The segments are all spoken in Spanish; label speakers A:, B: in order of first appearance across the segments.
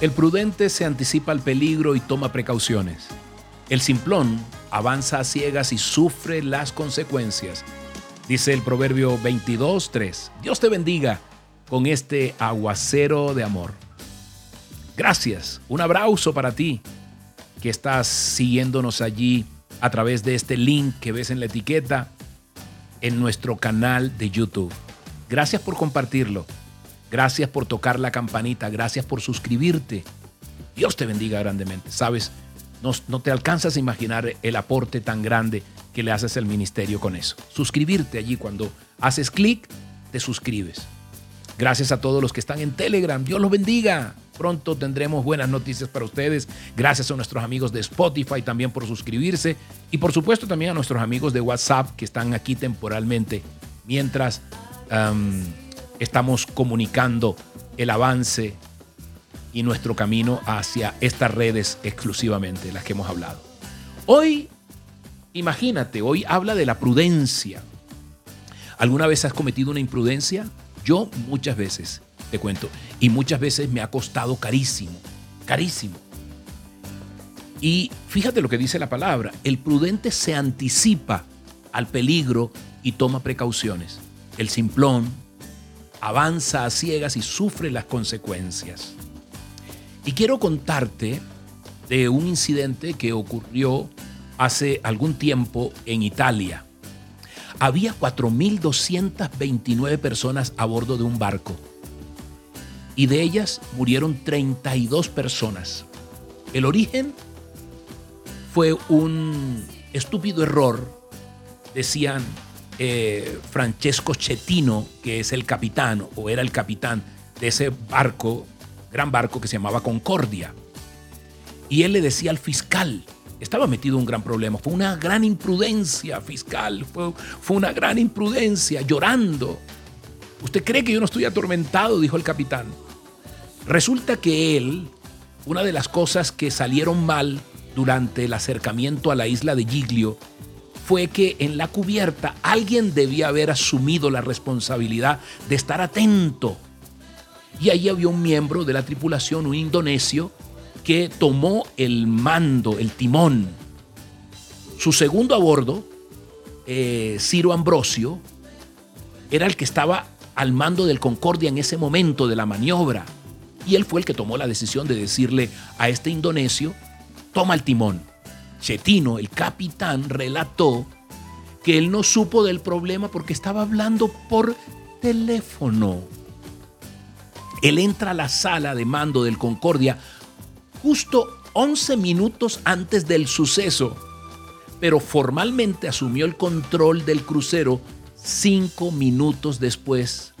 A: El prudente se anticipa al peligro y toma precauciones. El simplón avanza a ciegas y sufre las consecuencias. Dice el proverbio 22.3. Dios te bendiga con este aguacero de amor. Gracias. Un abrazo para ti que estás siguiéndonos allí a través de este link que ves en la etiqueta en nuestro canal de YouTube. Gracias por compartirlo. Gracias por tocar la campanita. Gracias por suscribirte. Dios te bendiga grandemente. Sabes, no, no, te alcanzas a imaginar el aporte tan grande que le haces al ministerio con eso. Suscribirte allí cuando haces clic, te suscribes. Gracias a todos los que están en Telegram. Dios los bendiga. Pronto tendremos buenas noticias para ustedes. Gracias a nuestros amigos de Spotify también por suscribirse. Y por supuesto también a nuestros amigos de WhatsApp que están aquí temporalmente mientras estamos comunicando el avance y nuestro camino hacia estas redes exclusivamente, las que hemos hablado. Hoy, imagínate, hoy habla de la prudencia. ¿Alguna vez has cometido una imprudencia? Yo muchas veces, te cuento, y muchas veces me ha costado carísimo, carísimo. Y fíjate lo que dice la palabra, el prudente se anticipa al peligro y toma precauciones. El simplón avanza a ciegas y sufre las consecuencias. Y quiero contarte de un incidente que ocurrió hace algún tiempo en Italia. Había 4.229 personas a bordo de un barco y de ellas murieron 32 personas. El origen fue un estúpido error, decían eh, Francesco Chetino, que es el capitán o era el capitán de ese barco gran barco que se llamaba Concordia. Y él le decía al fiscal, estaba metido en un gran problema, fue una gran imprudencia fiscal, fue, fue una gran imprudencia, llorando. ¿Usted cree que yo no estoy atormentado? dijo el capitán. Resulta que él, una de las cosas que salieron mal durante el acercamiento a la isla de Giglio, fue que en la cubierta alguien debía haber asumido la responsabilidad de estar atento y allí había un miembro de la tripulación, un indonesio, que tomó el mando, el timón. Su segundo a bordo, eh, Ciro Ambrosio, era el que estaba al mando del Concordia en ese momento de la maniobra. Y él fue el que tomó la decisión de decirle a este indonesio, toma el timón. Chetino, el capitán, relató que él no supo del problema porque estaba hablando por teléfono. Él entra a la sala de mando del Concordia justo 11 minutos antes del suceso, pero formalmente asumió el control del crucero cinco minutos después,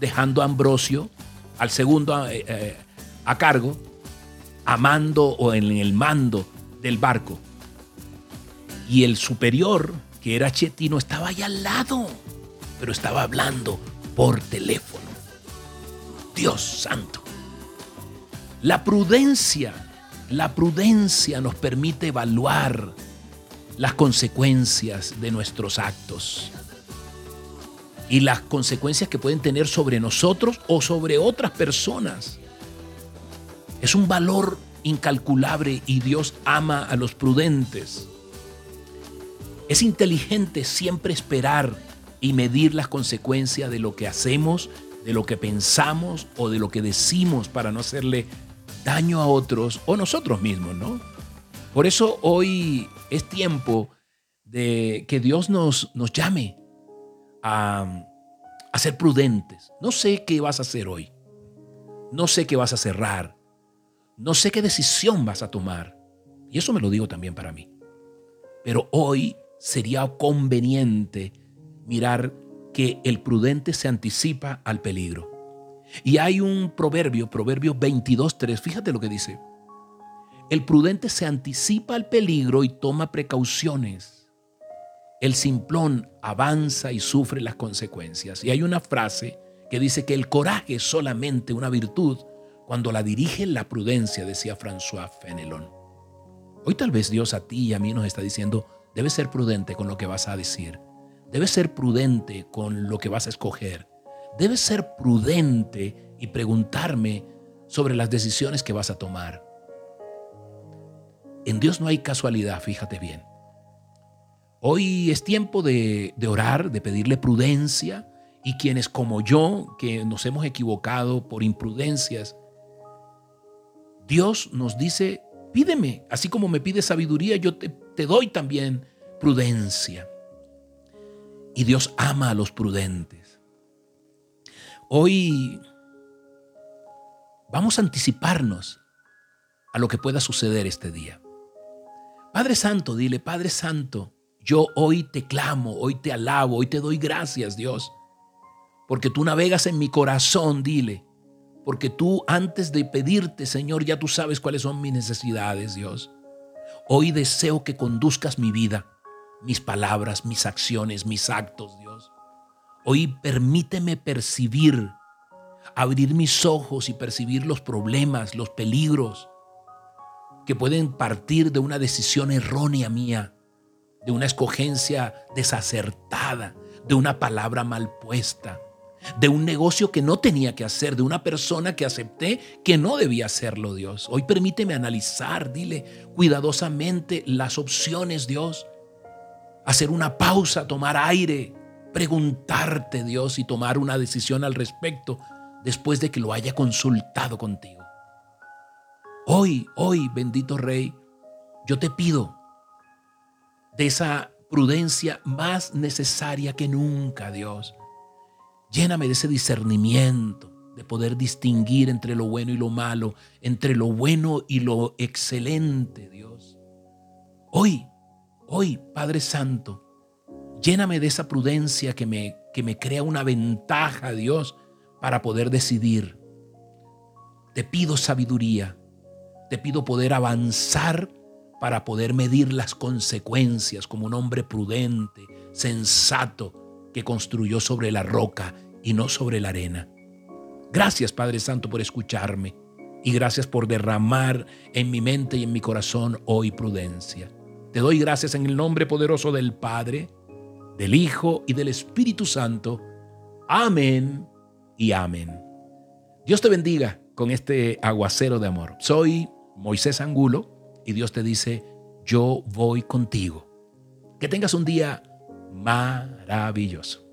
A: dejando a Ambrosio, al segundo eh, eh, a cargo, a mando o en el mando del barco. Y el superior, que era Chetino, estaba ahí al lado, pero estaba hablando por teléfono. Dios santo. La prudencia, la prudencia nos permite evaluar las consecuencias de nuestros actos y las consecuencias que pueden tener sobre nosotros o sobre otras personas. Es un valor incalculable y Dios ama a los prudentes. Es inteligente siempre esperar y medir las consecuencias de lo que hacemos de lo que pensamos o de lo que decimos para no hacerle daño a otros o nosotros mismos, ¿no? Por eso hoy es tiempo de que Dios nos, nos llame a, a ser prudentes. No sé qué vas a hacer hoy. No sé qué vas a cerrar. No sé qué decisión vas a tomar. Y eso me lo digo también para mí. Pero hoy sería conveniente mirar que el prudente se anticipa al peligro. Y hay un proverbio, proverbio 22.3, fíjate lo que dice. El prudente se anticipa al peligro y toma precauciones. El simplón avanza y sufre las consecuencias. Y hay una frase que dice que el coraje es solamente una virtud cuando la dirige la prudencia, decía François Fenelon. Hoy tal vez Dios a ti y a mí nos está diciendo, debes ser prudente con lo que vas a decir Debes ser prudente con lo que vas a escoger. Debes ser prudente y preguntarme sobre las decisiones que vas a tomar. En Dios no hay casualidad, fíjate bien. Hoy es tiempo de, de, orar, de pedirle prudencia y quienes como yo, que nos hemos equivocado por imprudencias, Dios nos dice, pídeme, así como me pide sabiduría, yo te, te doy también prudencia. Y Dios ama a los prudentes. Hoy vamos a anticiparnos a lo que pueda suceder este día. Padre Santo, dile, Padre Santo, yo hoy te clamo, hoy te alabo, hoy te doy gracias, Dios, porque tú navegas en mi corazón, dile, porque tú antes de pedirte, Señor, ya tú sabes cuáles son mis necesidades, Dios. Hoy deseo que conduzcas mi vida, mis palabras, mis acciones, mis actos, Dios. Hoy permíteme percibir, abrir mis ojos y percibir los problemas, los peligros que pueden partir de una decisión errónea mía de una escogencia desacertada, de una palabra mal puesta, de un negocio que no tenía que hacer, de una persona que acepté que no debía hacerlo, Dios. Hoy permíteme analizar, dile cuidadosamente las opciones, Dios. Hacer una pausa, tomar aire, preguntarte, Dios, y tomar una decisión al respecto después de que lo haya consultado contigo. Hoy, hoy, bendito Rey, yo te pido de esa prudencia más necesaria que nunca, Dios. Lléname de ese discernimiento, de poder distinguir entre lo bueno y lo malo, entre lo bueno y lo excelente, Dios. Hoy, hoy, Padre Santo, lléname de esa prudencia que me, que me crea una ventaja, Dios, para poder decidir. Te pido sabiduría, te pido poder avanzar para poder medir las consecuencias como un hombre prudente, sensato, que construyó sobre la roca y no sobre la arena. Gracias Padre Santo por escucharme y gracias por derramar en mi mente y en mi corazón hoy prudencia. Te doy gracias en el nombre poderoso del Padre, del Hijo y del Espíritu Santo. Amén y amén. Dios te bendiga con este aguacero de amor. Soy Moisés Angulo y Dios te dice, yo voy contigo. Que tengas un día maravilloso.